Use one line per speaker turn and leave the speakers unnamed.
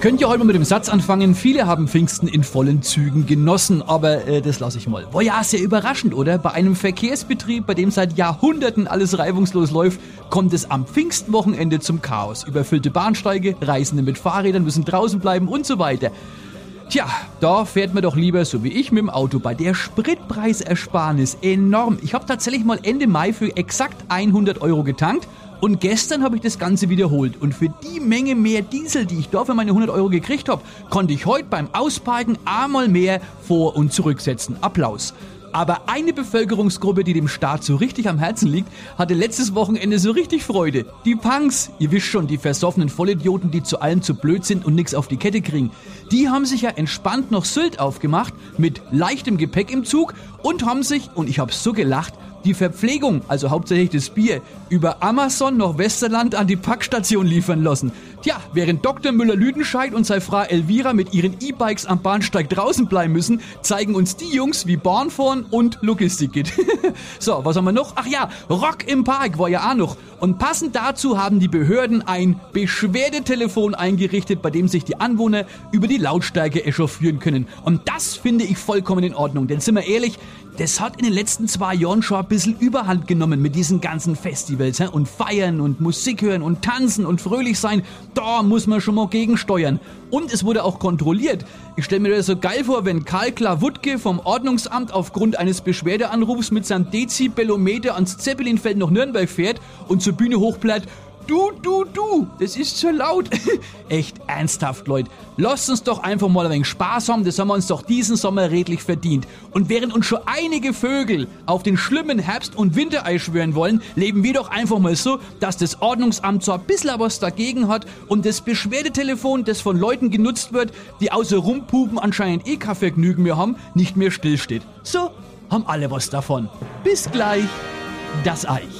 Ich könnte ja heute mal mit dem Satz anfangen, viele haben Pfingsten in vollen Zügen genossen, aber äh, das lasse ich mal. War ja sehr überraschend, oder? Bei einem Verkehrsbetrieb, bei dem seit Jahrhunderten alles reibungslos läuft, kommt es am Pfingstwochenende zum Chaos. Überfüllte Bahnsteige, Reisende mit Fahrrädern müssen draußen bleiben und so weiter. Tja, da fährt man doch lieber so wie ich mit dem Auto. Bei der Spritpreisersparnis enorm. Ich habe tatsächlich mal Ende Mai für exakt 100 Euro getankt und gestern habe ich das Ganze wiederholt. Und für die Menge mehr Diesel, die ich da für meine 100 Euro gekriegt habe, konnte ich heute beim Ausparken einmal mehr vor- und zurücksetzen. Applaus. Aber eine Bevölkerungsgruppe, die dem Staat so richtig am Herzen liegt, hatte letztes Wochenende so richtig Freude. Die Punks, ihr wisst schon, die versoffenen Vollidioten, die zu allem zu blöd sind und nichts auf die Kette kriegen. Die haben sich ja entspannt noch Sylt aufgemacht, mit leichtem Gepäck im Zug und haben sich, und ich habe so gelacht, die Verpflegung, also hauptsächlich das Bier, über Amazon nach Westerland an die Packstation liefern lassen. Tja, während Dr. Müller-Lüdenscheid und seine Frau Elvira mit ihren E-Bikes am Bahnsteig draußen bleiben müssen, zeigen uns die Jungs, wie Bahn fahren und Logistik geht. so, was haben wir noch? Ach ja, Rock im Park war ja auch noch. Und passend dazu haben die Behörden ein Beschwerdetelefon eingerichtet, bei dem sich die Anwohner über die Lautstärke echauffieren können. Und das finde ich vollkommen in Ordnung, denn sind wir ehrlich, das hat in den letzten zwei Jahren schon ein bisschen Überhand genommen mit diesen ganzen Festivals und Feiern und Musik hören und tanzen und fröhlich sein. Da muss man schon mal gegensteuern. Und es wurde auch kontrolliert. Ich stelle mir das so geil vor, wenn Karl Klawutke vom Ordnungsamt aufgrund eines Beschwerdeanrufs mit seinem Dezibellometer ans Zeppelinfeld nach Nürnberg fährt und zur Bühne hochblätt. Du, du, du, das ist zu laut. Echt ernsthaft, Leute. Lasst uns doch einfach mal ein wenig Spaß haben, das haben wir uns doch diesen Sommer redlich verdient. Und während uns schon einige Vögel auf den schlimmen Herbst- und Winterei schwören wollen, leben wir doch einfach mal so, dass das Ordnungsamt zwar ein bisschen was dagegen hat und das Beschwerdetelefon, das von Leuten genutzt wird, die außer Rumpupen anscheinend eh kein Vergnügen mehr haben, nicht mehr stillsteht. So haben alle was davon. Bis gleich, das Eich.